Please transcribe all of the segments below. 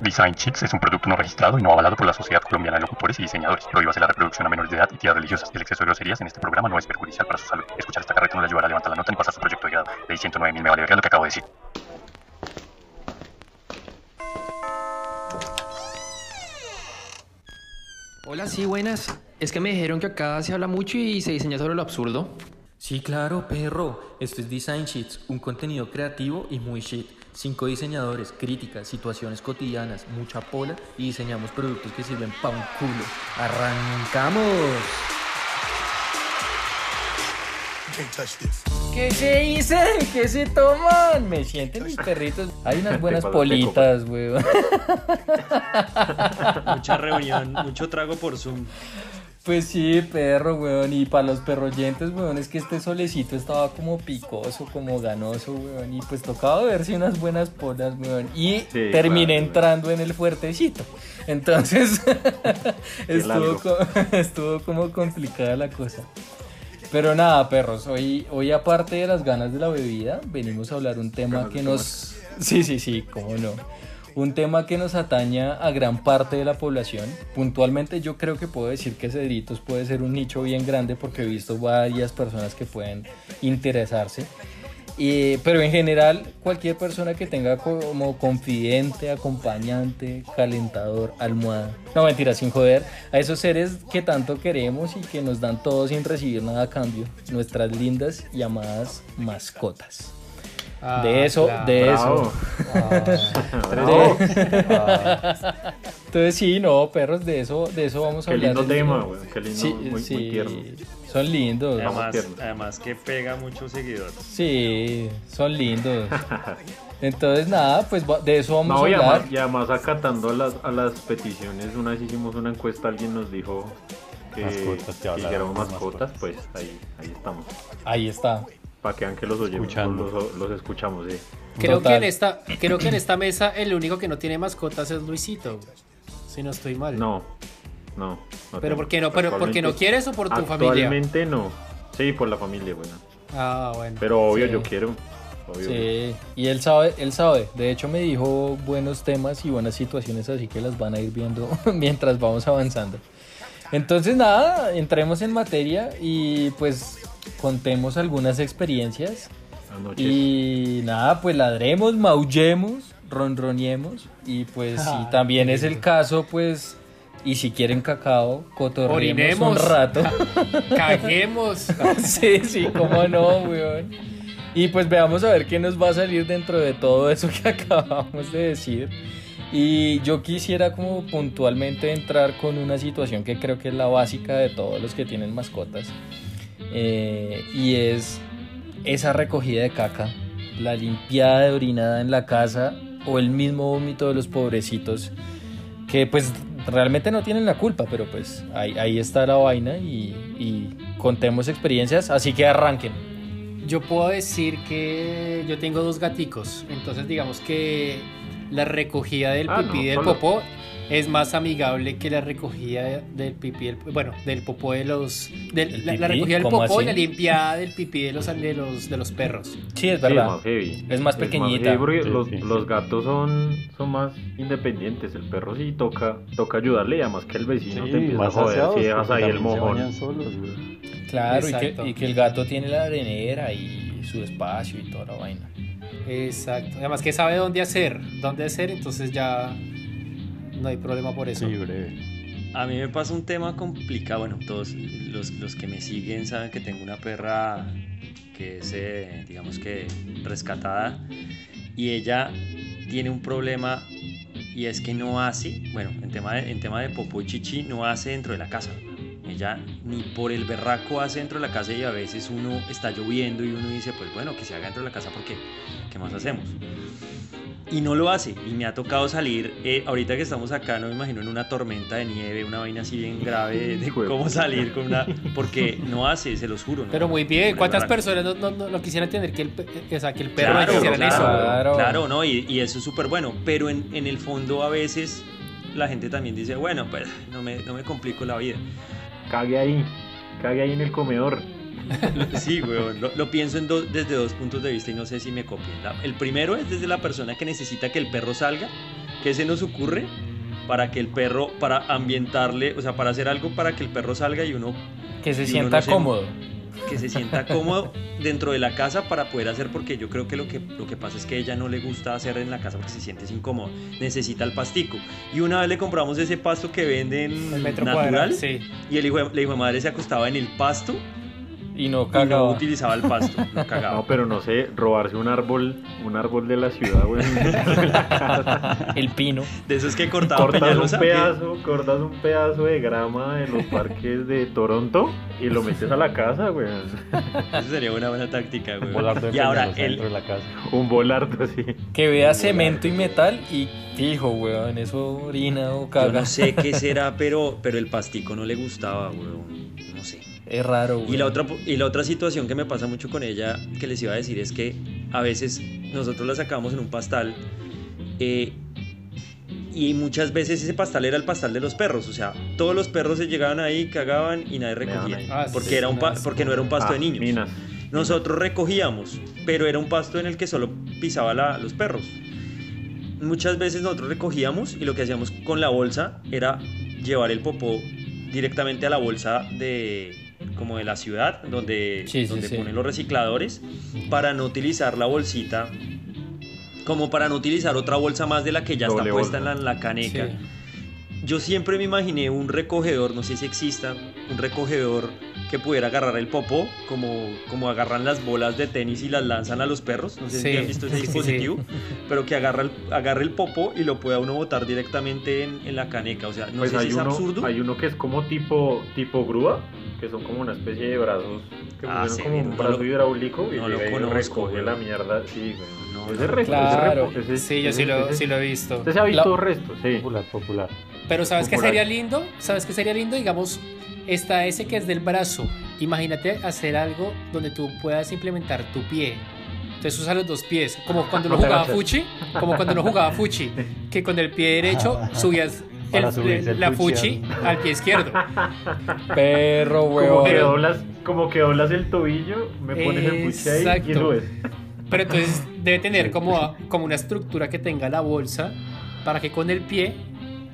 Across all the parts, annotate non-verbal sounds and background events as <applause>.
Design Chicks es un producto no registrado y no avalado por la Sociedad Colombiana de Locutores y Diseñadores. Prohíbase la reproducción a menores de edad y tiras religiosas. El exceso de groserías en este programa no es perjudicial para su salud. Escuchar esta carreta no le ayudará a levantar la nota ni pasar su proyecto de grado. Ley 109 mil me vale verga lo que acabo de decir. Hola, sí, buenas. Es que me dijeron que acá se habla mucho y se diseña sobre lo absurdo. Sí, claro, perro. Esto es Design Sheets, un contenido creativo y muy shit. Cinco diseñadores, críticas, situaciones cotidianas, mucha pola y diseñamos productos que sirven pa' un culo. ¡Arrancamos! ¿Qué se dicen? ¿Qué se toman? Me sienten mis perritos. Hay unas <laughs> buenas politas, weón. Mucha reunión, mucho trago por Zoom. Pues sí, perro, weón. Y para los perroyentes, weón, es que este solecito estaba como picoso, como ganoso, weón. Y pues tocaba verse unas buenas polas, weón. Y Sí, terminé claro, entrando en el fuertecito. Entonces, <laughs> estuvo, co- <laughs> estuvo como complicada la cosa. Pero nada, perros, hoy, hoy aparte de las ganas de la bebida, venimos a hablar un tema que nos... Sí, sí, sí, cómo no. Un tema que nos ataña a gran parte de la población. Puntualmente yo creo que puedo decir que Cedritos puede ser un nicho bien grande porque he visto varias personas que pueden interesarse. Pero en general, cualquier persona que tenga como confidente, acompañante, calentador, almohada, no mentira, sin joder, a esos seres que tanto queremos y que nos dan todo sin recibir nada a cambio, nuestras lindas y amadas mascotas. Ah, de eso, claro. de Bravo. <laughs> eso. Bravo. Entonces sí, no, perros, de eso, de eso vamos a Qué hablar. lindo tema, weón. Qué lindo, Sí, muy, muy sí, tierno. son lindos. Además, además que pega muchos seguidores. Sí, son lindos. Entonces, nada, pues de eso vamos No, a y hablar. además, y además acatando a las, a las peticiones, una vez hicimos una encuesta, alguien nos dijo que, Mascotas, que que de mascotas, mascotas. pues ahí, ahí estamos. Ahí está. Para que vean que los oyemos, los, los escuchamos, sí. Creo que, en esta, creo que en esta mesa el único que no tiene mascotas es Luisito. Si no estoy mal. No, no. no Pero. ¿por qué no? ¿Pero porque no quieres o por tu familia? Actualmente no. Sí, por la familia, bueno. Ah, bueno. Pero obvio Sí. yo quiero. Obvio. Sí, y él sabe, él sabe. De hecho, me dijo buenos temas y buenas situaciones, así que las van a ir viendo <laughs> mientras vamos avanzando. Entonces, nada, entremos en materia y pues contemos algunas experiencias. Y nada, pues ladremos, maullemos, ronroniemos. Y pues si Ah, también es el caso, pues, y si quieren cacao, cotorremos un rato. Caguemos. <laughs> sí, sí, cómo no, weón. Y pues veamos a ver qué nos va a salir dentro de todo eso que <laughs> acabamos de decir. Y yo quisiera como puntualmente entrar con una situación que creo que es la básica de todos los que tienen mascotas. Eh, y es esa recogida de caca, la limpiada de orinada en la casa o el mismo vómito de los pobrecitos que pues realmente no tienen la culpa, pero pues ahí, ahí está la vaina y, y contemos experiencias, así que arranquen. Yo puedo decir que yo tengo dos gaticos. Entonces, digamos que la recogida del Ah, pipí no, del solo. popó es más amigable que la recogida del pipí del, bueno, del popó de los del- ¿El la, la recogida del ¿Cómo popó y así? la limpiada del pipí de los de los de los perros. Sí, es Sí, es verdad. más heavy. Es más pequeñita. porque Sí, los, sí, los sí. gatos son, son más independientes. El perro sí toca, toca ayudarle, y además que el vecino te empieza a más joder si dejas porque ahí el mojón. solos. Claro, y que, y que el gato tiene la arenera y su espacio y toda la vaina. Exacto. Además que sabe dónde hacer, dónde hacer, entonces ya no hay problema por eso. Sí, breve. A mí me pasa un tema complicado. Bueno, todos los, los que me siguen saben que tengo una perra que es, eh, digamos que, rescatada. Y ella tiene un problema y es que no hace, bueno, en tema de, en tema de popó y chichi, no hace dentro de la casa. Ella ni por el berraco hace dentro de la casa y a veces uno está lloviendo y uno dice, pues bueno, que se haga dentro de la casa porque, ¿qué más hacemos? Y no lo hace. Y me ha tocado salir, eh, ahorita que estamos acá, no me imagino en una tormenta de nieve, una vaina así bien grave de, cómo salir con una... Porque no hace, se los juro. ¿no? Pero muy bien, ¿cuántas personas no, no- no- quisieran tener que el, eh, o sea, que el perro Claro, hiciera claro, eso? Claro. claro, ¿no? Y, y eso es súper bueno. Pero en, en el fondo a veces la gente también dice, bueno, pues no me, no me complico la vida. Cague ahí, cague ahí en el comedor. <laughs> Sí, weón. Lo, lo pienso en dos- desde dos puntos de vista y no sé si me copien. La- el primero es desde la persona que necesita que el perro salga ¿Qué se nos ocurre para que el perro, para ambientarle, o sea, para hacer algo para que el perro salga y uno Que se sienta no se- cómodo. que se sienta cómodo dentro de la casa para poder hacer porque yo creo que lo que lo que pasa es que ella no le gusta hacer en la casa porque se siente incómodo necesita el pastico y una vez le compramos ese pasto que venden El natural cuadrado. Sí. y el hijo la hijo de madre se acostaba en el pasto Y no y no cagaba. utilizaba el pasto no cagaba No, pero no sé, robarse un árbol, un árbol de la ciudad, güey. <laughs> El pino. de esos que cortaba cortas un Peñalosa pedazo, cortas un pedazo de grama en los parques de Toronto y lo metes a la casa, güey. eso sería una buena táctica güey. Un y ahora el, dentro de la casa. Un volardo así. Que vea cemento y metal y fijo, weón. Eso orina o yo caga. no sé qué <laughs> será pero pero el pastico no le gustaba weón. no sé Es raro. Y la, otra, y la otra situación que me pasa mucho con ella, que les iba a decir, es que a veces nosotros la sacamos en un pastal eh, y muchas veces ese pastal era el pastal de los perros. O sea, todos los perros se llegaban ahí, cagaban y nadie recogía. Ah, porque, sí, era un porque no era un pasto Ah, de niños. Minas. Nosotros recogíamos, pero era un pasto en el que solo pisaba la- los perros. Muchas veces nosotros recogíamos y lo que hacíamos con la bolsa era llevar el popó directamente a la bolsa de como de la ciudad donde, Sí, sí, donde sí. ponen los recicladores para no utilizar la bolsita como para no utilizar otra bolsa más de la que ya Doble está puesta en la, en la caneca. Sí. Yo siempre me imaginé un recogedor, no sé si exista, un recogedor que pudiera agarrar el popó, como, como agarran las bolas de tenis y las lanzan a los perros. No sé Sí, si han visto ese sí, sí, sí. dispositivo, pero que agarra el, agarre el popó y lo pueda uno botar directamente en, en la caneca. O sea, no Pues sé si es uno, absurdo. hay uno que es como tipo, tipo grúa, que son como una especie de brazos que Ah, como un no brazo lo- hidráulico y no lo conozco, recoge güey. la mierda. Sí, güey. No, ese no. reco- Claro. ese Sí, yo sí lo, ese- sí lo he visto. Usted se ha visto La- resto, sí. Popular, popular. Pero ¿sabes qué sería lindo? ¿Sabes qué sería lindo? Digamos, está ese que es del brazo. Imagínate hacer algo donde tú puedas implementar tu pie. Entonces usa los dos pies, como cuando lo No jugaba. Fuchi, como cuando lo jugaba Fuchi, que con el pie derecho <laughs> subías el- el la Fuchi Fuchi al pie izquierdo. Perro, Como que, doblas, como que doblas el tobillo, me pones el puche ahí y Exacto. subes. Pero entonces debe tener como, como una estructura que tenga la bolsa para que con el pie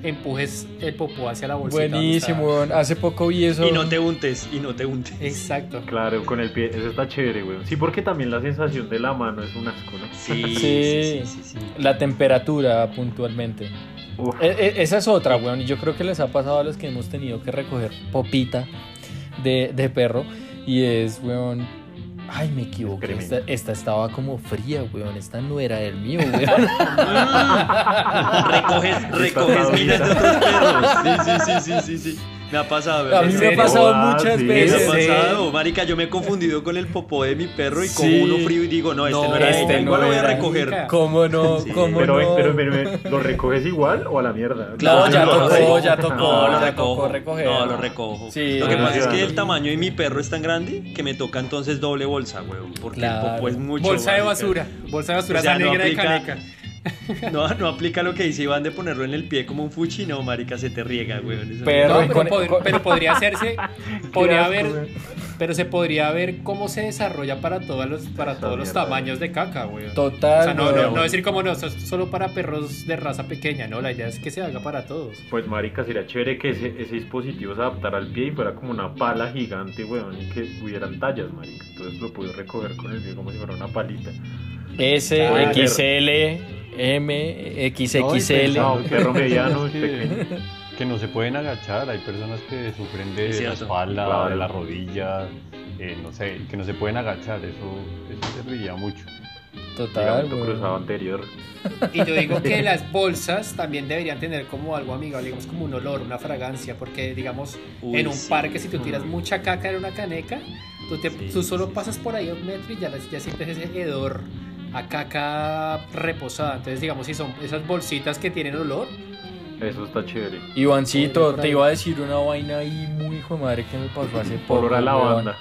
empujes el popó hacia la bolsa. Buenísimo, weón. Hace poco vi eso. Y no te untes, y no te untes. Exacto. Claro, con el pie, eso está chévere, güey. Sí, porque también la sensación de la mano es un asco, ¿no? Sí, Sí. sí, sí, sí, sí. La temperatura puntualmente. Uf. E- e- esa es otra, weón. Y yo creo que les ha pasado a los que hemos tenido que recoger popita de, de perro. Y es, weón. Ay, me equivoqué. Esta, esta estaba como fría, weón. Esta no era el mío, <laughs> weón. recoges, recoges miles de otros perros. Sí, sí, sí, sí, sí, sí. Me ha pasado. A mí me ha pasado Ah, muchas sí. Me ha veces. pasado, marica, yo me he confundido con el popó de mi perro y como Sí. uno frío y digo, no, este no, No, era este igual no lo voy a recoger. ¿Cómo no? Sí. ¿Cómo Pero, no? pero, pero, pero, ¿lo recoges igual o a la mierda? Claro, No, ya no, no, tocó, ya tocó, No, lo ya recojo. tocó recoger. No, lo recojo. Sí. Lo que Ah, pasa es que el tamaño de mi perro es tan grande que me toca entonces doble bolsa, weón. Porque Claro. el popó es mucho. Bolsa de basura. Bolsa de basura esa negra de caneca. No, no aplica lo que dice Iván de ponerlo en el pie como un fuchi, no, marica, se te riega, no- Pero- No, pero, pod- podría hacerse, <laughs> podría haber, güey. pero se podría ver cómo se desarrolla para todos los, para Esa todos los tamaños de caca, güey. O Total. sea, no, no, no decir como no, eso es solo para perros de raza pequeña, no, la idea es que se haga para todos. Pues marica, sería chévere que ese, ese dispositivo se adaptara al pie y fuera como una pala gigante, weón, y que hubieran tallas, marica. Entonces lo puedes recoger con el pie como si fuera una palita. S, Claro. XL, M, XXL. No, perro mediano, que, pequeño. que no se pueden agachar. Hay personas que sufren de Es la espalda, Claro. de la rodilla, eh, no sé, que no se pueden agachar. Eso, eso serviría mucho. Total, weón. cruzado anterior. Y yo digo que <laughs> las bolsas también deberían tener como algo amigable, digamos como un olor, una fragancia, porque digamos Uy, en un sí. parque si tú tiras mucha caca en una caneca, tú, te- Sí, tú solo sí, pasas por ahí un metro y ya, ya sientes ese hedor a caca reposada. Entonces digamos si son esas bolsitas que tienen olor, Eso está chévere. Ivancito, Por te iba a decir una vaina ahí muy hijo de madre que me pasó hace poco. Olor a la weón. banda.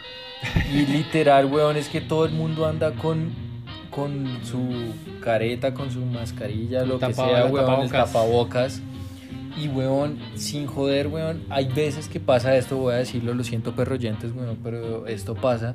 Y literal, weón, es que todo el mundo anda con, con su careta, con su mascarilla, lo que sea, weón, el tapabocas. Y, weón, sin joder, weón, hay veces que pasa esto, voy a decirlo, lo siento perroyentes, weón, pero esto pasa.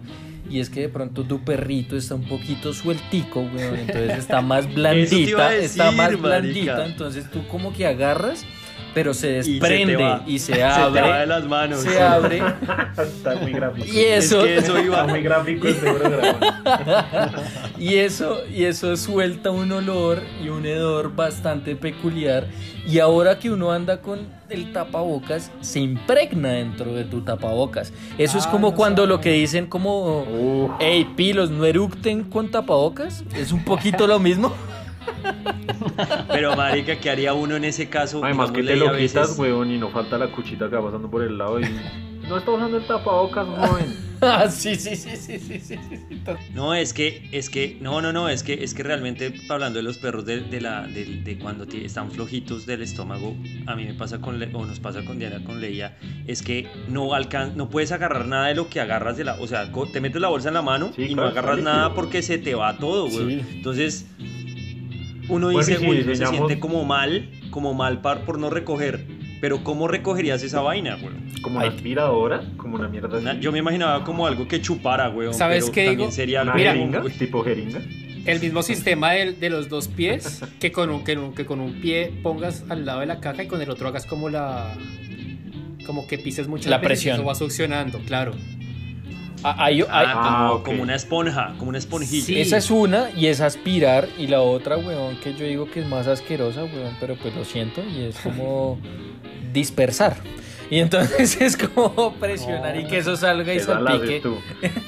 Y es que de pronto tu perrito está un poquito sueltico, weón, entonces está más <laughs> blandita, está decir, más marica. blandita, entonces tú como que agarras, pero se Y se te desprende va. y se, <laughs> Se te abre. va de las manos. Se abre <laughs> Está muy gráfico. y eso, Es que eso Está iba. muy gráfico este programa. <laughs> y eso, y eso suelta un olor y un hedor bastante peculiar. Y ahora que uno anda con el tapabocas, se impregna dentro de tu tapabocas. Eso es Ah, como no cuando sabe. lo que dicen como, Uf. hey, pilos, no eructen con tapabocas. Es un poquito lo mismo. Pero marica, ¿qué haría uno en ese caso? Además que te lo quitas, weón, y no falta la cuchita que va pasando por el lado y... No está usando el tapabocas, joven. <laughs> Ah, sí, sí, sí, sí, sí, sí, sí. No, es que, es que, no, no, no, es que, es que realmente hablando de los perros de, la, de, cuando están flojitos del estómago, a mí me pasa con, o nos pasa con Diana, con Leia, es que no alcan no puedes agarrar nada de lo que agarras de la, o sea, te metes la bolsa en la mano y no agarras nada porque se te va todo, güey. Entonces, uno Bueno, dice, y si se siente como mal, como mal par por no recoger, pero ¿cómo recogerías esa vaina, güey? Como una aspiradora, como una mierda así. Una- yo me imaginaba como algo que chupara, güey. ¿Sabes pero qué también digo? sería algo Mira. jeringa, güey. tipo jeringa. El mismo sistema de, de los dos pies, <laughs> que con, un, que, un- que con un pie pongas al lado de la caja y con el otro hagas como la... Como que pises mucho La presión. Eso va succionando, claro. Ah, hay- hay- Ah, como, Ah, como una esponja, como una esponjita. Sí. Esa es una y es aspirar y la otra, weón, que yo digo que es más asquerosa, weón, pero pues lo siento y es como <laughs> dispersar. Y entonces <laughs> es como presionar y que eso salga y salpique.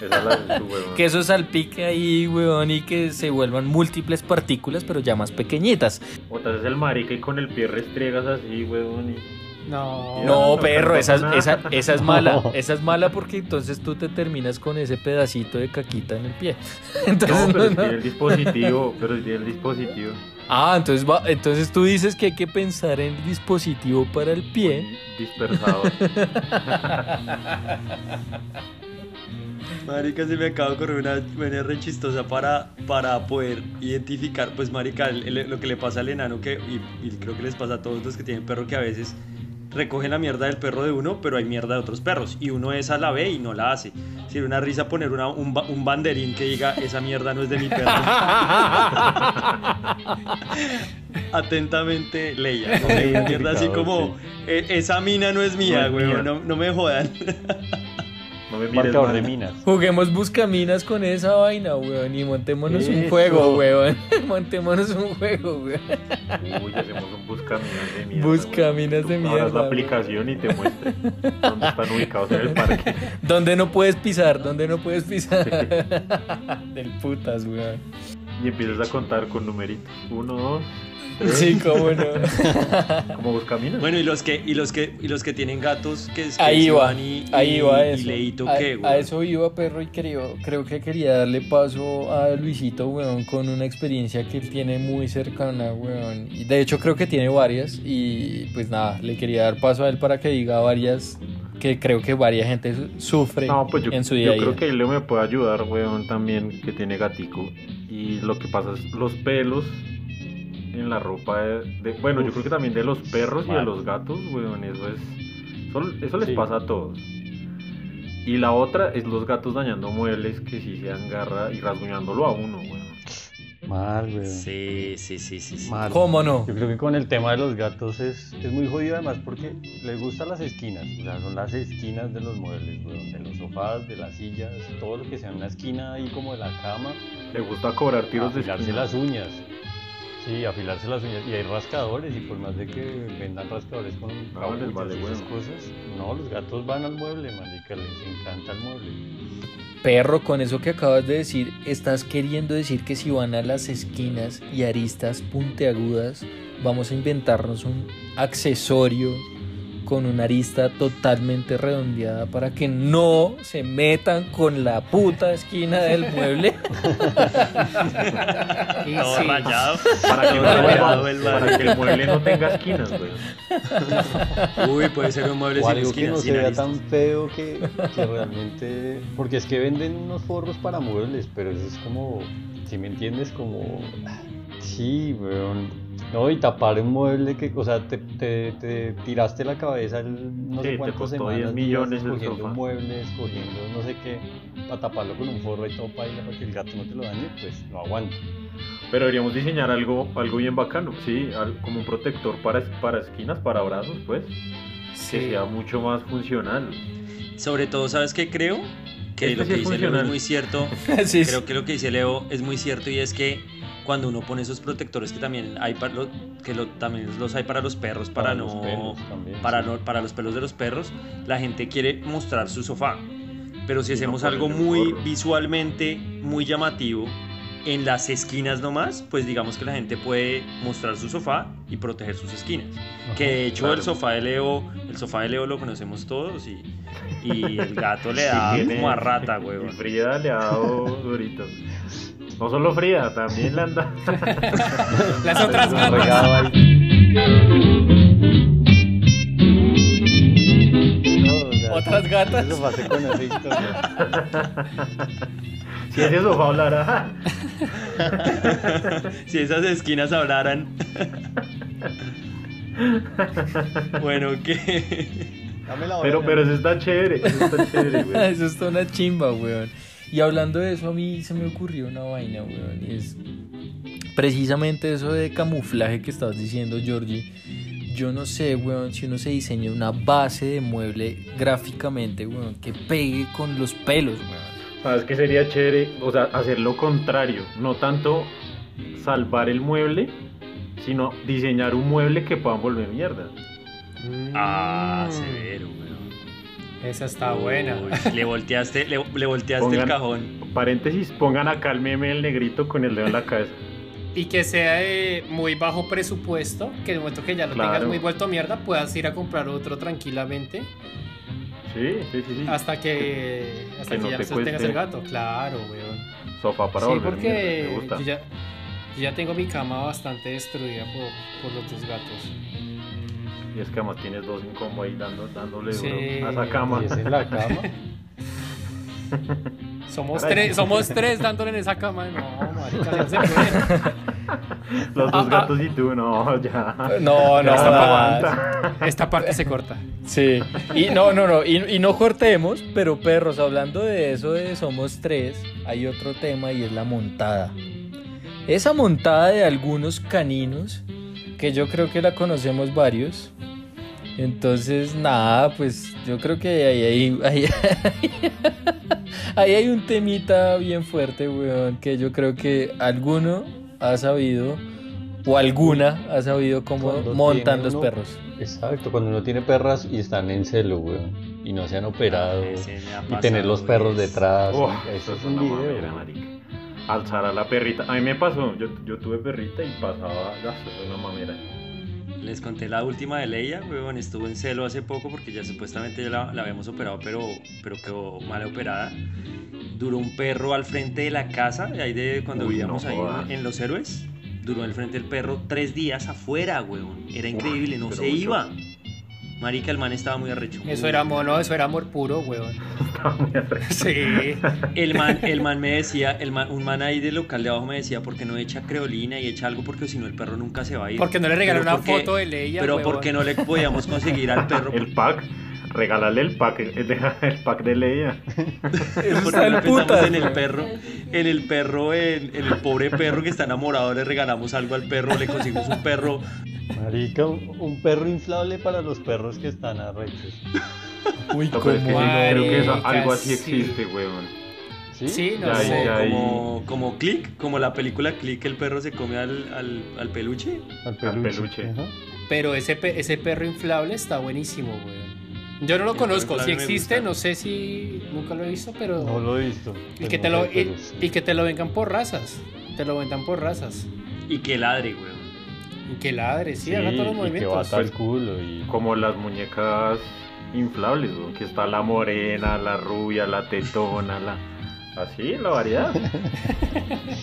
la. <laughs> Que eso salpique ahí, weón, y que se vuelvan múltiples partículas, pero ya más pequeñitas. O te haces el marica y con el pie restriegas así, weón. Y... No. No, perro, esa, es mala. <laughs> Esa es mala porque entonces tú te terminas con ese pedacito de caquita en el pie. <laughs> Entonces, No, pero no, si no. tiene el dispositivo, pero si tiene el dispositivo. Ah, entonces, va, entonces tú dices que hay que pensar en el dispositivo para el pie. Dispersador. <laughs> Marica, se me acaba de ocurrir una buena re chistosa para, para poder identificar, pues marica, el- el- lo que le pasa al enano, que, y, y creo que les pasa a todos los que tienen perro, que a veces recogen la mierda del perro de uno, pero hay mierda de otros perros, y uno esa la ve y no la hace. Sería una risa poner una- un, ba- un banderín que diga, esa mierda no es de mi perro. <laughs> Atentamente, Leia. mierda así como, "E- esa mina no es mía, güey, mía". no, no me jodan. No me mires Marcador mal. de minas. <laughs> Juguemos buscaminas con esa vaina, weón, y montémonos un juego, weón. <laughs> montémonos un juego, weón. Uy, hacemos un buscaminas de mierda. Buscaminas de mierda, la aplicación y te muestre dónde están ubicados en el parque. <laughs> ¿Dónde no puedes pisar? ¿Dónde no puedes pisar? Del putas, weón. Y empiezas a contar con numeritos. Uno, dos. <laughs> Sí, cómo no. <laughs> Como buscaminas. Bueno, y los que, y los que, y los que tienen gatos, que es que Ahí va, y, ahí y- va y eso. Leito, a, ¿qué, a eso iba, perro, y creo, creo que quería darle paso a Luisito, weón, con una experiencia que él tiene muy cercana, weón. Y de hecho creo que tiene varias y pues nada, le quería dar paso a él para que diga varias que creo que varias gente su- sufre No, pues yo, en su yo día creo día. que Leo me puede ayudar, weón, también, que tiene gatico. Y lo que pasa es los pelos en la ropa de... de- bueno, yo creo que también de los perros y de los gatos, weón, eso es... Eso, eso les Sí. pasa a todos. Y la otra es los gatos dañando muebles que sí se agarra y rasguñándolo a uno, weón. Mal, weón. Sí, sí, sí, sí. sí. Mal. ¿Cómo no? Yo creo que con el tema de los gatos es, es muy jodido además porque les gustan las esquinas, o sea, son las esquinas de los muebles, weón, de los sofás, de las sillas, todo lo que sea una esquina ahí como de la cama, Le gusta cobrar tiros de esquina. las uñas. Sí, afilarse las uñas. Y hay rascadores, y por más de que vendan rascadores con les cabuchas vale y esas cosas, no, los gatos van al mueble, marica, les encanta el mueble. Perro, con eso que acabas de decir, estás queriendo decir que si van a las esquinas y aristas puntiagudas, vamos a inventarnos un accesorio con una arista totalmente redondeada para que no se metan con la puta esquina del mueble. <laughs> Y sí. rayado. Para que, el rayado mueble, el para man. que el mueble no tenga esquinas, weón. <laughs> Uy, puede ser un mueble O sin algo que no sin se vea tan feo que, que realmente... Porque es que venden unos forros para muebles, pero eso es como, si me entiendes, como... Sí, weón. No, y tapar un mueble que, o sea, te, te, te tiraste la cabeza el, no Sí, sé te cuántas costó semanas 10 días millones escogiendo sofá. un mueble, escogiendo no sé qué, para taparlo con un forro y todo para que el gato no te lo dañe, pues no aguanta. Pero deberíamos diseñar algo, algo bien bacano, sí, como un protector para, para esquinas, para brazos, pues, Sí. que sea mucho más funcional. Sobre todo, ¿sabes qué creo? Que Este lo sí que dice Leo es muy cierto. <laughs> Sí, Creo que lo que dice Leo es muy cierto y es que cuando uno pone esos protectores que también hay para lo- que lo- también los hay para los perros para, Para no los también, para sí. no para los pelos de los perros, la gente quiere mostrar su sofá. Pero si Y no hacemos ponerle algo muy forro. visualmente muy llamativo en las esquinas nomás, pues digamos que la gente puede mostrar su sofá y proteger sus esquinas. Que de hecho claro. el sofá de Leo, el sofá de Leo lo conocemos todos y, y el gato le Sí, da tiene- como a rata, y <laughs> huevón. Frida le ha dado duritos. No solo Frida, también le han dado. <laughs> Las otras gatas. Otras gatas. Eso pasé con esa historia. Si ese sofá hablara. <laughs> si esas esquinas hablaran. bueno, ¿qué? Dame la Pero, hora, pero eso está chévere, eso está chévere, güey. <laughs> Eso está una chimba, weón. Y hablando de eso, a mí se me ocurrió una vaina, weón. Y es precisamente eso de camuflaje que estabas diciendo, Georgie. Yo no sé, weón, si uno se diseña una base de mueble gráficamente, weón, que pegue con los pelos, weón. Sabes que sería chévere, o sea, hacer lo contrario, no tanto salvar el mueble, sino diseñar un mueble que puedan volver mierda. Ah, severo, weón. Esa está buena. Uy, le volteaste, le, le volteaste el cajón. Paréntesis, pongan acá el meme del negrito con el dedo en la cabeza. Y que sea de muy bajo presupuesto, que en el momento que ya lo Claro. tengas muy vuelto mierda, puedas ir a comprar otro tranquilamente Sí, sí, sí, sí. hasta que, hasta Que que, no ya te no tengas el gato. Claro, weón. Sofá para sí, volver porque mierda, yo ya, yo ya tengo mi cama bastante destruida por, por los dos gatos. Y es que además tienes dos en combo ahí dando, dándole Sí. duro a esa cama. Y es en la cama. <laughs> Somos tres, somos tres dándole en esa cama. No, marica, no se puede. <laughs> Los dos Ah, gatos y tú, no, ya. No, no, aguanta. <laughs> Esta parte se corta. Sí, y no, no, no, y, y no cortemos, pero perros, hablando de eso de Somos Tres, hay otro tema y es la montada. Esa montada de algunos caninos, que yo creo que la conocemos varios. Entonces, nada, pues yo creo que ahí hay, ahí, <laughs> ahí hay un temita bien fuerte, weón, que yo creo que alguno ha sabido, o alguna ha sabido cómo Cuando montan los uno- perros. Exacto, cuando uno tiene perras y están en celo, weón. Y no se han operado. Ha y tener los perros detrás. Eso es un una video. mamera. Alzar a la perrita. A mí me pasó, yo, yo tuve perrita y pasaba, es una mamera. Les conté la última de Leia, weón, estuvo en celo hace poco porque ya supuestamente ya la, la habíamos operado, pero, pero quedó mal operada. Duró un perro al frente de la casa, de ahí de cuando Uy, vivíamos no ahí en, Los Héroes. Duró al frente del perro tres días afuera, weón. Era increíble, no se mucho. iba. Marica, el man estaba muy arrecho. Eso era mono, eso era amor puro, weón. <laughs> Estaba muy arrecho. Sí. El man, el man me decía, el man- un man ahí del local de abajo me decía, ¿por qué no echa creolina y echa algo? Porque si no el perro nunca se va a ir. Porque no le regaló Pero una porque- foto de Leia, Pero huevón. porque no le podíamos conseguir al <laughs> perro. El pack, regálale el pack, el, de- el pack de Leia. Porque no putas, en el perro, en el perro, en, en el pobre perro que está enamorado, le regalamos algo al perro, le conseguimos un perro. Marica, un, un perro inflable para los perros que están arrechos. <laughs> Uy, No, es que sí, creo que eso- algo así sí. existe, weón. ¿Sí? Sí, no Ya, sé. ya. Como, como Click, como la película Click, el perro se come al, al, al peluche. Al Al peluche. peluche. Ajá. Pero ese, pe- ese perro inflable está buenísimo, weón. Yo no lo conozco, si existe, no sé si nunca lo he visto, pero... No lo he visto. y, que te lo, y, pero sí. y que te lo vengan por razas. Te lo vendan por razas. Y que ladre, weón. Y que ladre, sí, Sí, haga todos los y que movimientos. bata el culo y... Como las muñecas inflables, weón, que está la morena, la rubia, la tetona, la... Así, la variedad. <laughs>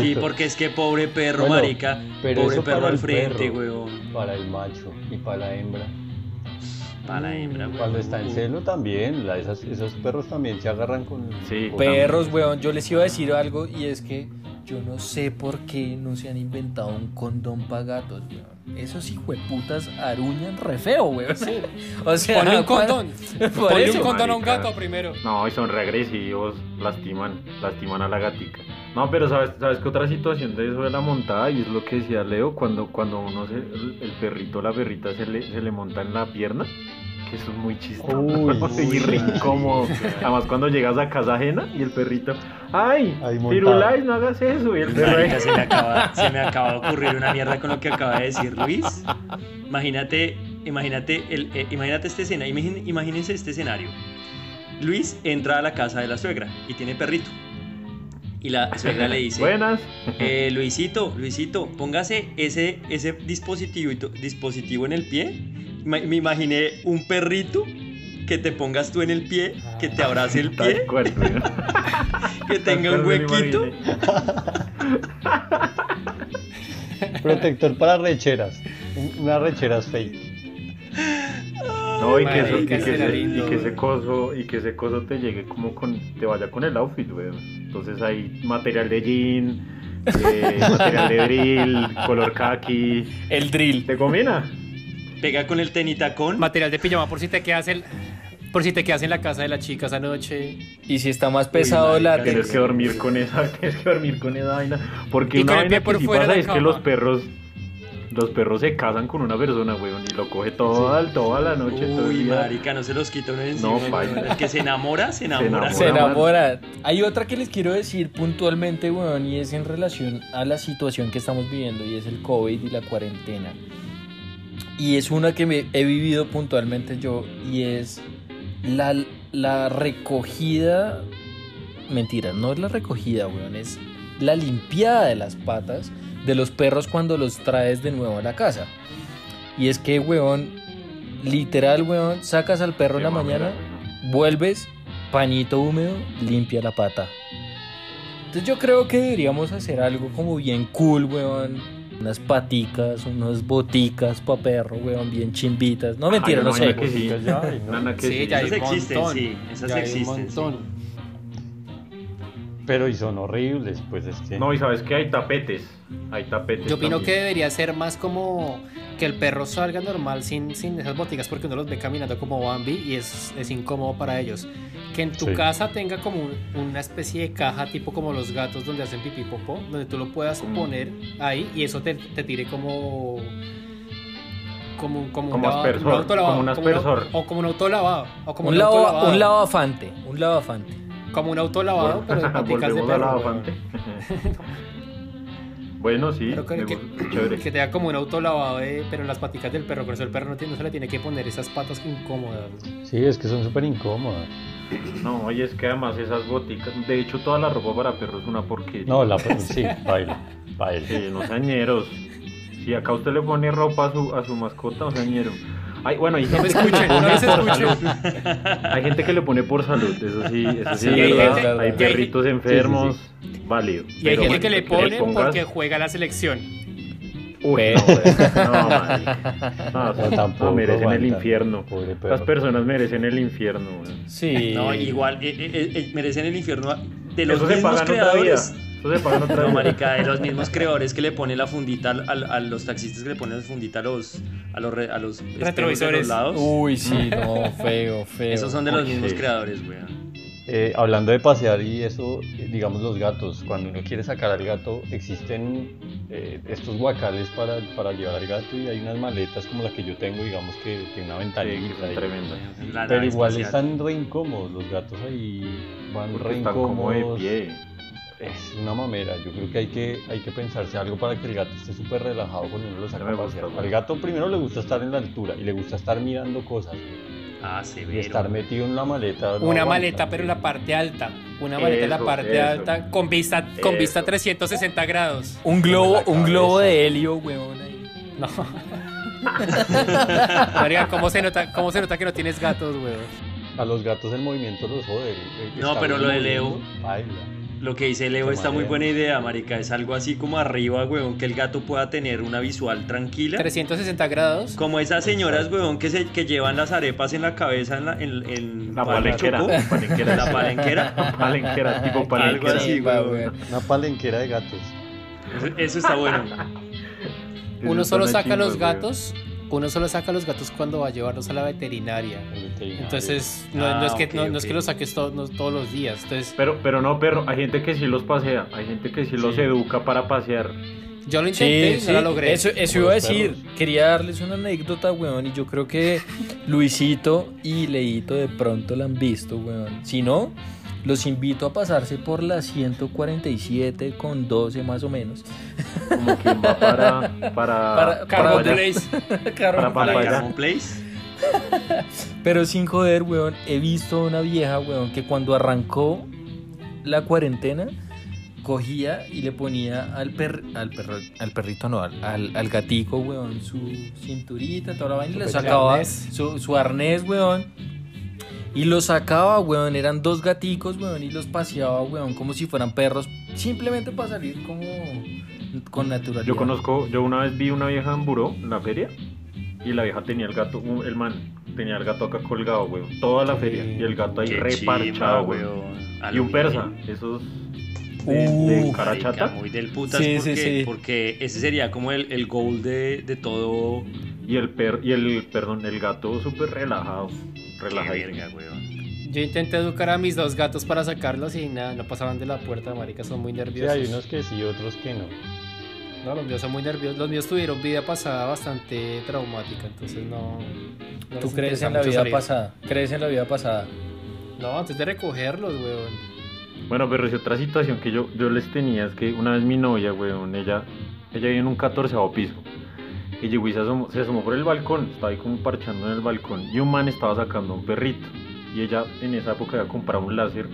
Sí, porque es que pobre perro, Bueno, marica. pero Pobre perro al frente, perro. weón. Para el macho y para la hembra. Para la hembra, weón. Cuando está en celo también, la- esas, esos perros también se agarran con... Sí. con- Perros, weón, yo les iba a decir algo y es que yo no sé por qué no se han inventado un condón para gatos, weón. Esos hijueputas aruñan re feo, weón. <laughs> O sea, Ponle un <laughs> condón. Por Ponle eso, un condón a un gato primero. No, y son regresivos, lastiman, lastiman a la gatica. No, pero sabes, sabes que otra situación de eso de la montada, y es lo que decía Leo, cuando, cuando uno se, el, el perrito o la perrita se le, se le monta en la pierna, eso es muy chistoso Uy, <laughs> y re incómodo. Además cuando llegas a casa ajena y el perrito, ay. Firulais, no hagas eso, y el Marica, se, me <laughs> acaba, se me acaba de ocurrir una mierda con lo que acaba de decir Luis. Imagínate, imagínate, el, eh, imagínate este escenario, imagín- imagínense este escenario. Luis entra a la casa de la suegra y tiene perrito. Y la suegra le dice, buenas. eh, Luisito, Luisito, póngase ese, ese dispositivo, dispositivo en el pie. Me imaginé un perrito que te pongas tú en el pie, que te abrace el pie, <laughs> que tenga un huequito. Protector para recheras. Un- Unas recheras fake. No, y que, eso- y, que ese, lindo, y que ese güey. coso, y que ese coso te llegue como con, te vaya con el outfit, weón. Entonces hay material de jean, eh, material de <laughs> drill, color khaki, El drill. ¿te combina? Pega con el tenitacón. Material de pijama por si te quedas el, por si te quedas en la casa de la chica esa noche. Y si está más pesado la Tienes que dormir con esa, <laughs> tienes que dormir con esa vaina. Porque Y una vaina por que sí pasa es que los perros, los perros se casan con una persona, weón, y lo coge toda, toda la noche, todo el Uy, día. marica, no se los quita uno encima. No, weón. baila. El que se enamora, se enamora. enamora. Se enamora. Hay otra que les quiero decir puntualmente, weón, y es en relación a la situación que estamos viviendo, y es el COVID y la cuarentena. Y es una que me he vivido puntualmente yo, y es la, la recogida. Mentira, no es la recogida, weón, es la limpiada de las patas de los perros cuando los traes de nuevo a la casa. Y es que, weón, literal, weón, sacas al perro en la mañana. Vuelves, pañito húmedo, limpia la pata. Entonces yo creo que deberíamos hacer algo como bien cool, weón. Unas paticas, unas boticas pa' perro, weón, bien chimbitas. No, mentira, Ay, no no, sé. no, que sí. Ya hay, ¿no? Nana, que Sí, sí. ya hay Esas un existen, montón. sí. Esas Ya hay un existen. sí. Pero y son horribles, pues es que. No, y sabes que hay tapetes. Hay tapetes. Yo opino que debería ser más como que el perro salga normal sin, sin esas boticas porque uno los ve caminando como Bambi y es, es incómodo para ellos. Que en tu Sí. casa tenga como un- una especie de caja tipo como los gatos donde hacen pipí popó, donde tú lo puedas Mm. poner ahí y eso te, te tire como como, un- como, Como un, lavado- aspersor, un autolavado, como un un- aspersor. o como un autolavado o como Un, un, lavo, autolavado, un lavafante, un lavafante. como un autolavado pero de <laughs> paticas de perro. <laughs> bueno, sí, Pero que, me que- que te da como un autolavado, de- pero en las paticas del perro. Por eso el perro no, tiene, no se le tiene que poner esas patas incómodas. Sí, es que son súper incómodas. No, y es que además esas boticas, de hecho toda la ropa para perros es una porquería. No, la sí, baila. Baila. Sí, no sean ñeros. Si acá usted le pone ropa a su, a su mascota, no sean ñero. Ay, bueno, hay No me gente, que escuchen, no pone les por escuchen. salud. hay gente que le pone por salud, eso sí, eso sí, Sí, es hay verdad. gente- hay y hay- perritos enfermos, válido. Y hay gente que le pone pongas- porque juega la selección. Uy, Pero- <laughs> no, no, marica. No, No, no, tampoco merecen el aguanta. infierno. Pobre. Las personas merecen el infierno, weón. Sí. No, igual, eh, eh, eh, merecen el infierno de los Eso mismos creadores. Eso se paga en otra No, marica, de los mismos creadores que le ponen la fundita al- al- a los taxistas que le ponen la fundita a los a los, re- a los Retrovisores. los lados. Uy, sí, no, feo, feo. Esos son de los Uy, mismos sí. creadores, weón. Eh, hablando de pasear y eso, digamos los gatos, cuando uno quiere sacar al gato, existen eh, estos guacales para, para llevar al gato y hay unas maletas como la que yo tengo, digamos que tiene una Sí, ventanita. que tremendas. La Pero igual espacial. están re incómodos, los gatos ahí van Porque re están como de incómodos. pie. Es una mamera, yo creo que hay que, hay que pensarse algo para que el gato esté súper relajado cuando uno lo saca a gusta, pasear. Al gato primero le gusta estar en la altura y le gusta estar mirando cosas Ah, y estar metido en la maleta. no Una aguanta. maleta, pero en la parte alta. Una maleta en la Eso, parte eso. alta con vista, con vista Eso. 360 grados. Un globo, un globo de helio, weón. ahí. No. <laughs> Marica, ¿cómo se nota, cómo se nota que no tienes gatos, weón? A los gatos el movimiento los jode. el- el No, pero lo de Leo- baila. Lo que dice Leo está muy buena idea, marica. Es algo así como arriba, weón, que el gato pueda tener una visual tranquila. 360 grados. Como esas señoras, weón, que, se, que llevan las arepas en la cabeza en la, en, en La palenquera. Chocó. palenquera. La palenquera. <laughs> palenquera, tipo Algo así, weón. Una palenquera de gatos. Eso, eso está bueno. Uno solo saca los weón. gatos. Uno solo saca los gatos cuando va a llevarlos a la veterinaria. el veterinario. Entonces, no, Ah, no es que, ok, no, no es que los saques to- no- todos los días. Entonces, Pero, pero no, perro, hay gente que sí los pasea, hay gente que sí los Sí. educa para pasear. yo lo intenté y no lo logré. Eso, eso iba a los decir. perros. Quería darles una anécdota, weón. Y yo creo que Luisito y Leito de pronto la han visto, weón. Si no, los invito a pasarse por la 147 con 12 más o menos. Como quien va para. Para. Para- Carbon allá. Place. <laughs> Para Para Place. <laughs> Pero sin joder, weón, he visto una vieja, weón, que cuando arrancó la cuarentena, cogía y le ponía al, per, al, perro, al perrito, no, al, al, gatico, weón, su cinturita, toda la vaina, y le sacaba arnés. su, su arnés, weón. Y los sacaba, weón, eran dos gaticos, weón, y los paseaba, weón, como si fueran perros, simplemente para salir como con naturalidad. Yo conozco, yo una vez vi una vieja en Buró, en la feria, y la vieja tenía el gato, el man, tenía el gato acá colgado, weón, toda la feria, y el gato ahí Qué reparchado, weón. Y un persa, esos de, de Uh, cara Marica, chata. muy del putas Sí, sí, porque, sí. porque ese sería como el, el goal de, de todo. Y el per, y el, perdón, el gato súper relajado, weón. Yo intenté educar a mis dos gatos para sacarlos y nada, no pasaban de la puerta, marica, son muy Sí, nerviosos. hay unos que sí, otros que no. No, los míos son muy nerviosos. Los míos tuvieron vida pasada bastante traumática, entonces no. no ¿Tú crees en la vida salir. pasada? ¿Crees en la vida pasada? No, antes de recogerlos, weón. Bueno, pero es otra situación que yo, yo les tenía es que una vez mi novia, weón, ella, ella vive en un 14 piso. Y llegó y se asomó, se asomó por el balcón, estaba ahí como parchando en el balcón. Y un man estaba sacando un perrito. Y ella en esa época había comprado un láser.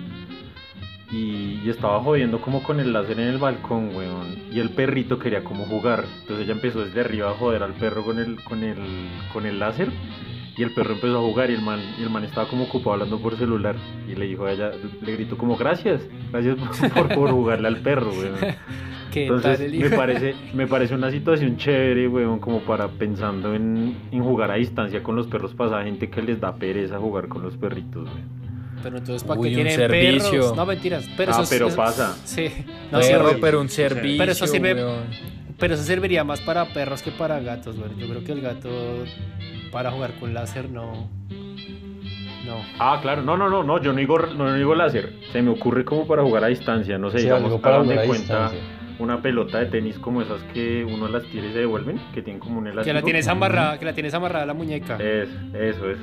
Y, y estaba jodiendo como con el láser en el balcón, weón. Y el perrito quería como jugar. Entonces ella empezó desde arriba a joder al perro con el, con el, con el láser. Y el perro empezó a jugar y el man, y el man estaba como ocupado hablando por celular. Y le dijo a ella, le gritó como gracias, gracias por, <laughs> por, por jugarle al perro, weón. <laughs> ¿Qué Entonces me parece, me parece una situación chévere, weón, como para pensando en, en jugar a distancia con los perros pasa gente que les da pereza jugar con los perritos, weón. Pero entonces, ¿para Uy, un tienen servicio. perros? No, mentiras. Pero Ah, eso pero eso- pasa. Sí. No, Perro, pero un servicio. Pero eso sirve- weón. Pero eso serviría más para perros que para gatos, weón. Yo creo que el gato para jugar con láser no. No. Ah, claro, no, no, no, no, yo no digo, no, no digo láser, se me ocurre como para jugar a distancia, no sé, Sí, digamos, para hagan de jugar a cuenta distancia. una pelota de tenis como esas que uno las tira y se devuelven, que tienen como un elástico. Que la tienes amarrada, que la tienes amarrada a la muñeca. Es, eso es,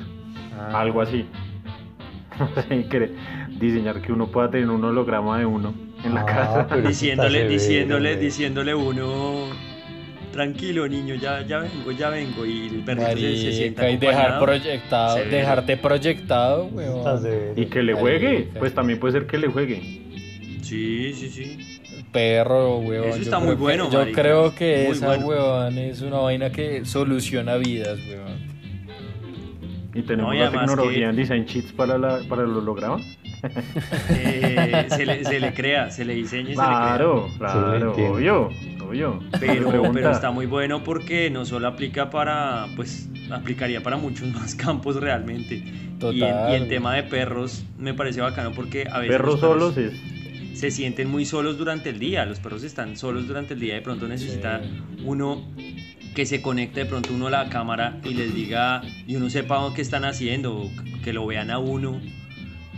Ah. algo así. No sé, que diseñar que uno pueda tener un holograma de uno en la Ah, casa. Diciéndole, diciéndole, severo, diciéndole uno. Tranquilo, niño, ya, ya vengo, ya vengo. Y el perrito se, se sienta y dejar proyectado, Severo. dejarte proyectado, weón. severo. Y que le juegue, Marica. pues también puede ser que le juegue. Sí, sí, sí. Perro, weón. Eso está muy que- bueno, Yo creo que Muy esa, bueno. weón, es una vaina que soluciona vidas, weón. Y tenemos No, y la tecnología que- en design cheats para, la, para el holograma. Eh, se, le, <laughs> se le crea, se le diseña y Claro, Sí, claro, lo entiendo. obvio, obvio. se le crea. Pero, pero está muy bueno porque no solo aplica para, pues, aplicaría para muchos <laughs> más campos realmente. Total. Y en, y en tema de perros me parece bacano porque a veces Perros perros solos es. se sienten muy solos durante el día. Los perros están solos durante el día. De pronto necesita uno que se conecte de pronto uno a la cámara y les diga y uno sepa qué están haciendo, que lo vean a uno.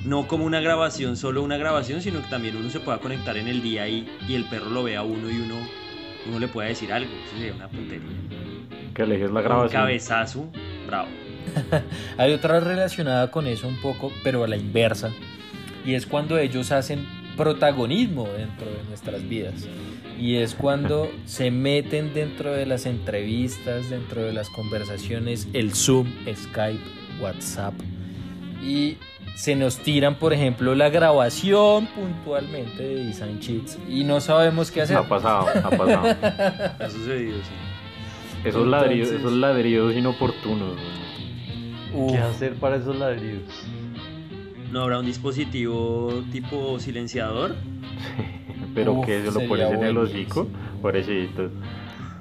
No como una grabación, solo una grabación, sino que también uno se pueda conectar en el día y, y el perro lo vea a uno y uno, uno le pueda decir algo. Eso sería una puntería. Que alejes la Un grabación. cabezazo, bravo. <laughs> Hay otra relacionada con eso un poco, pero a la inversa. Y es cuando ellos hacen protagonismo dentro de nuestras vidas. Y es cuando se meten dentro de las entrevistas, dentro de las conversaciones, el Zoom, Skype, WhatsApp. Y se nos tiran, por ejemplo, la grabación puntualmente de Design Cheats. Y no sabemos qué hacer. Ha pasado, ha pasado. Ha sucedido, sí. Esos Entonces- ladridos, esos ladridos inoportunos. ¿Qué hacer para esos ladrillos? ¿No habrá un dispositivo tipo silenciador? <laughs> Pero Uf, que se lo pones en el hocico, pobrecito.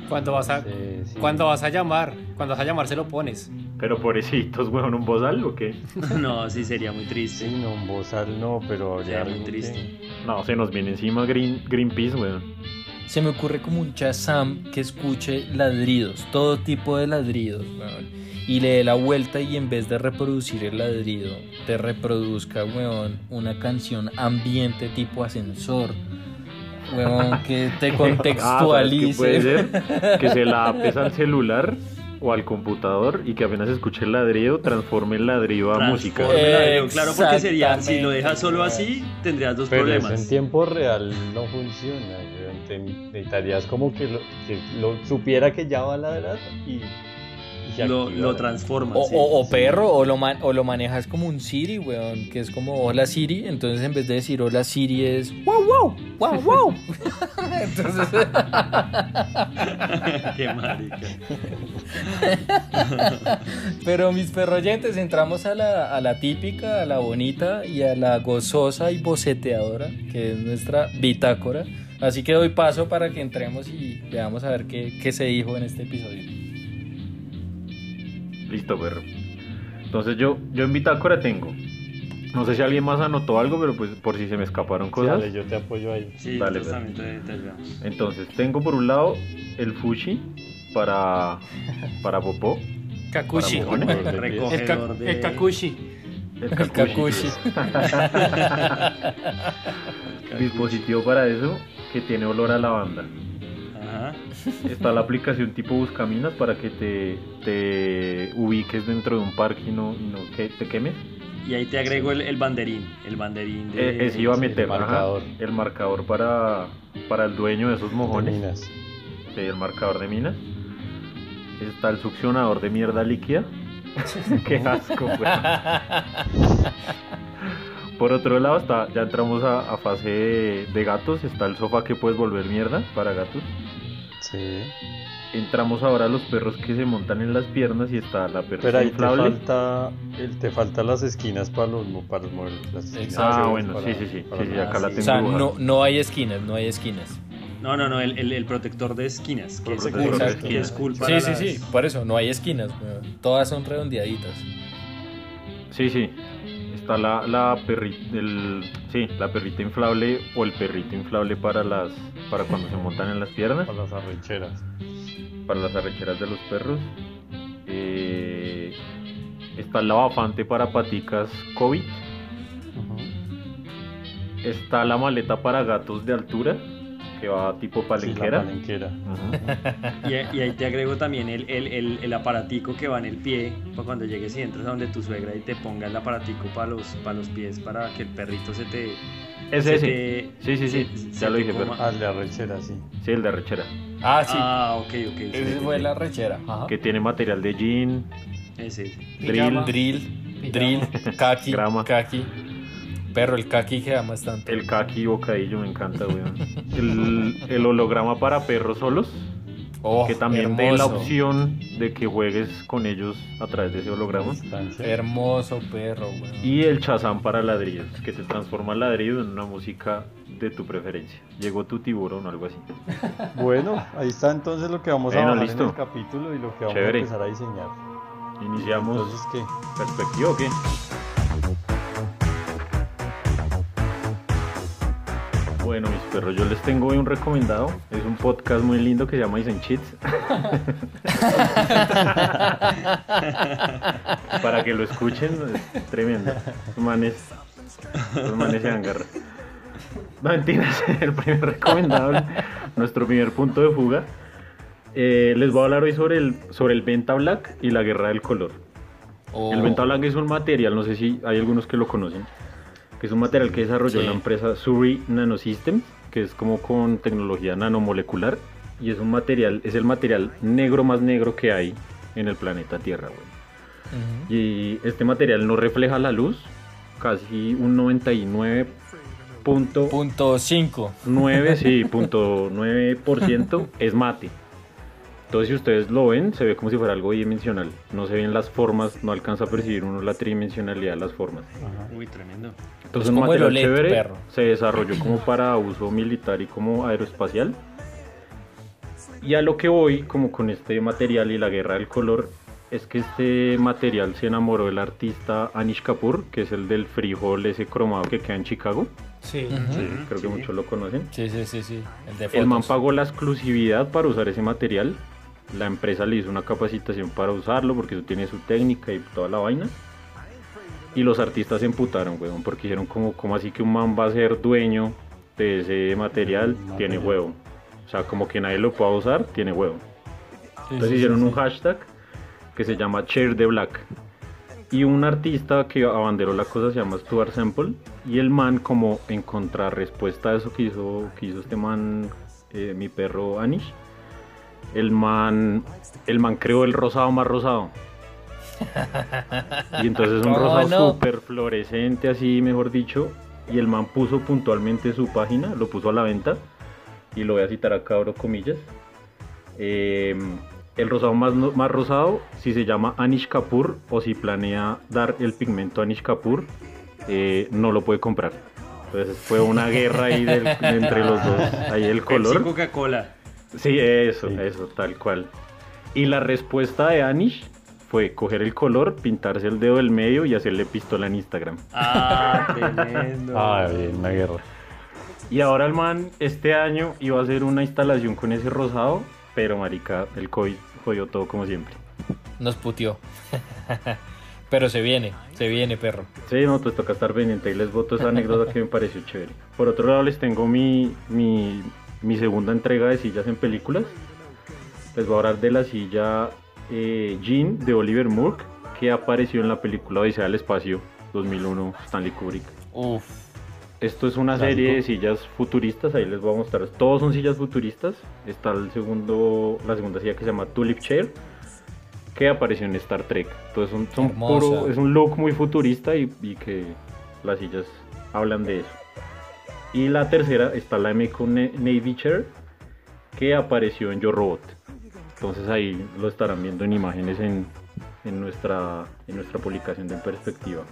Cuando vas a, Sí, sí. cuando vas a llamar, cuando vas a llamar se lo pones. Pero pobrecitos, weón, un bozal o qué? <laughs> No, sí, sería muy triste. Sí, no, en bozal no, pero Sería muy triste. que- No, se nos viene encima Green, Greenpeace, weón. Se me ocurre como un Shazam que escuche ladridos, todo tipo de ladridos, weón. Y le dé la vuelta y en vez de reproducir el ladrido, te reproduzca, weón, una canción ambiente tipo ascensor. Weón, que te <laughs> Ah, ¿sabes qué contextualice. puede ser? <laughs> Que se la apes al celular o al computador y que apenas escuche el ladrido, transforme el ladrido a música. Claro, porque sería, si lo dejas solo así, tendrías dos Pero eso problemas. en tiempo real no funciona. Necesitarías como que lo, que lo supiera que ya va a ladrar y, Lo, lo transformas. O, sí. o- o perro, o lo, man- o lo manejas como un Siri, weón, que es como hola Siri, entonces en vez de decir hola Siri es wow, wow, wow, wow. <laughs> entonces, <laughs> Qué marica. <laughs> pero mis perroyentes, entramos a la, a la típica, a la bonita y a la gozosa y boceteadora, que es nuestra bitácora. Así que doy paso para que entremos y veamos a ver qué, qué se dijo en este episodio. Listo, perro. Entonces yo, yo en bitácora tengo. No sé si alguien más anotó algo, pero pues por si se me escaparon Sí, cosas. dale, yo te apoyo ahí. Sí, Dale, también te, te. Entonces tengo por un lado el fushi para, para popó. Kakushi. Para mojones. El, de... el Kakushi. El El kakushi. <laughs> Dispositivo para eso que tiene olor a lavanda. <laughs> Está la aplicación tipo Buscaminas para que te, te ubiques dentro de un parque y no, y no que te quemes. Y ahí te agrego el, el banderín. El banderín de... Eh, ese iba a el meter ajá, marcador. el marcador para, para el dueño de esos mojones. Minas. Sí, el marcador de minas. Está el succionador de mierda líquida. <laughs> Qué asco, güey. Por otro lado, está, ya entramos a, a fase de, de gatos. Está el sofá que puedes volver mierda para gatos. Sí. Entramos ahora a los perros que se montan en las piernas y está la Pero perra ahí te falta, el, te faltan las esquinas para los, mo- para los. Ah, para- bueno, para- sí, sí, sí. sí, sí, acá la tengo. O sea, no, no hay esquinas, no hay esquinas. No, no, no, el, el, el protector de esquinas, que es cool, de que esquinas. es cool Sí, para sí, las- sí, por eso, no hay esquinas, todas son redondeaditas. Sí, sí. Está la, la perrita, el, sí, la perrita inflable o el perrito inflable para las, para cuando se montan en las piernas. para las arrecheras. para las arrecheras de los perros. Eh, está el lavafante para paticas COVID. Está la maleta para gatos de altura, que va tipo Sí, la palenquera. palenquera. Ujú. <laughs> Y, y ahí te agrego también el, el, el, el aparatico que va en el pie, para cuando llegues y entres a donde tu suegra y te ponga el aparatico para los, para los pies, para que el perrito se te... Es se ese. te- Sí, sí, sí. se- Ya se lo dije, coma. pero- Ah, el de arrechera, sí. Sí, el de arrechera. Ah, sí, Ah, ok, ok. esa fue la rechera. Ajá. Que tiene material de jean, Ese. drill. Drill, drill, kaki, Grama. kaki. Perro, el kaki queda bastante. el kaki bocadillo, me encanta, weón. El, el holograma para perros solos, Oh, que también dé la opción de que juegues con ellos a través de ese holograma. Hermoso perro, weón. Y el Shazam para ladrillos, que te transforma el ladrillo en una música de tu preferencia. Llegó tu tiburón o algo así. <laughs> Bueno, ahí está entonces lo que vamos Bueno, a listo. en el capítulo y lo que vamos Chévere. a empezar a diseñar. Iniciamos Entonces, ¿qué? perspectiva o qué? Bueno, mis perros, yo les tengo hoy un recomendado. Es un podcast muy lindo que se llama Dicen Cheats. <laughs> Para que lo escuchen, es tremendo. Los manes, los manes se agarran. No mentiras, <laughs> el primer recomendado, nuestro primer punto de fuga. Eh, les voy a hablar hoy sobre el, sobre el Venta Black y la guerra del color. Oh, El Venta Black es un material, no sé si hay algunos que lo conocen, que es un material que desarrolló Sí. la empresa Surrey Nanosystems, que es como con tecnología nanomolecular, y es un material, es el material negro más negro que hay en el planeta Tierra, güey. Y este material no refleja la luz, casi un 99 punto Punto 5. 9, sí, <laughs> punto 9% es mate. Entonces, si ustedes lo ven, se ve como si fuera algo bidimensional. No se ven las formas, no alcanza a percibir uno la tridimensionalidad de las formas. Uy, tremendo. Entonces, Es un como el material OLED, chévere perro. se desarrolló como para uso militar y como aeroespacial. Y a lo que voy, como con este material y la guerra del color, es que este material se enamoró del artista Anish Kapoor, que es el del frijol ese cromado que queda en Chicago. Sí. Sí, creo que muchos lo conocen. Sí, sí, sí, sí. El de El man pagó la exclusividad para usar ese material. La empresa le hizo una capacitación para usarlo porque eso tiene su técnica y toda la vaina. Y los artistas se emputaron, weón, porque dijeron como, como así que un man va a ser dueño de ese material, tiene huevo. O sea, como que nadie lo pueda usar, tiene huevo. Entonces sí, hicieron sí, un hashtag que se llama Share the Black. Y un artista que abanderó la cosa se llama Stuart Semple. Y el man, como en contrarrespuesta a eso que hizo, que hizo este man, eh, mi perro Anish, el man, el man creó el rosado más rosado. Y entonces un ¿Cómo rosado no? súper fluorescente, así mejor dicho. Y el man puso puntualmente su página, lo puso a la venta. Y lo voy a citar acá, abro comillas. Eh, el rosado más, más rosado, si se llama Anish Kapoor o si planea dar el pigmento Anish Kapoor, eh, no lo puede comprar. Entonces fue una guerra ahí del- entre los dos. Ahí el color. Coca-Cola. Sí, eso, Sí. eso, tal cual. Y la respuesta de Anish fue coger el color, pintarse el dedo del medio y hacerle pistola en Instagram. Ah, tremendo. <laughs> Ah, bien, una guerra. Y ahora el man este año iba a hacer una instalación con ese rosado, pero marica, el COVID jodió todo como siempre. Nos puteó. <laughs> Pero se viene, se viene, perro. Sí, no, pues toca estar pendiente y les voto esa anécdota que me pareció chévere. Por otro lado, les tengo mi, mi, mi segunda entrega de sillas en películas. Les voy a hablar de la silla eh, Jean de Oliver Moore, que apareció en la película Odisea del Espacio 2001, Stanley Kubrick. Uf. Esto es una serie de sillas futuristas, ahí les voy a mostrar. Todos son sillas futuristas. Está el segundo, la segunda silla que se llama Tulip Chair, que apareció en Star Trek. Entonces son, son Hermosa. puro- es un look muy futurista y, y que las sillas hablan de eso. Y la tercera está la Ne- Navy Chair, que apareció en Yo Robot. Entonces ahí lo estarán viendo en imágenes en, en nuestra, en nuestra publicación de Perspectiva.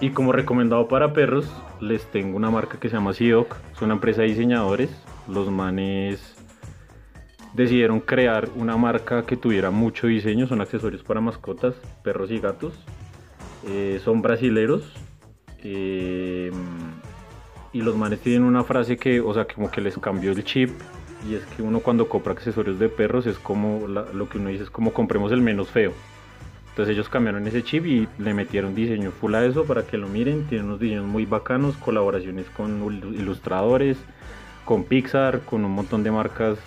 Y como recomendado para perros, les tengo una marca que se llama Sidoc. Es una empresa de diseñadores. Los manes decidieron crear una marca que tuviera mucho diseño. Son accesorios para mascotas, perros y gatos. Eh, son brasileros. Eh, y los manes tienen una frase que, o sea, como que les cambió el chip. Y es que uno cuando compra accesorios de perros es como, lo que uno dice es como compremos el menos feo. Entonces ellos cambiaron ese chip y le metieron diseño full a eso para que lo miren. Tienen unos diseños muy bacanos, colaboraciones con il- ilustradores, con Pixar, con un montón de marcas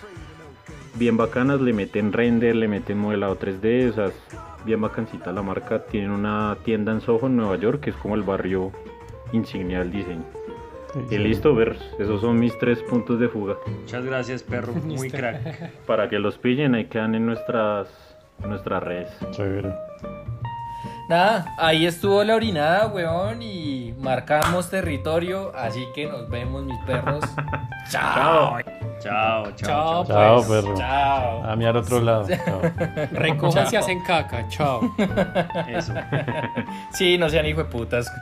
bien bacanas. Le meten render, le meten modelado 3D, o sea, es bien bacancita la marca. Tienen una tienda en Soho, en Nueva York, que es como el barrio insignia del diseño. Y listo, ver, esos son mis tres puntos de fuga. Muchas gracias, perro. <laughs> Muy crack. Para que los pillen, ahí quedan en nuestras, en nuestras redes. Chévere. Nada, ahí estuvo la orinada, weón, y marcamos territorio, así que nos vemos, mis perros. <laughs> Chao. Chao, chao, Chao, chao. Chao, pues. perro. Chao. A mí al otro <laughs> lado. Recojan si hacen caca. Chao. Eso. Sí, no sean hijo de putas.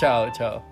chao, chao.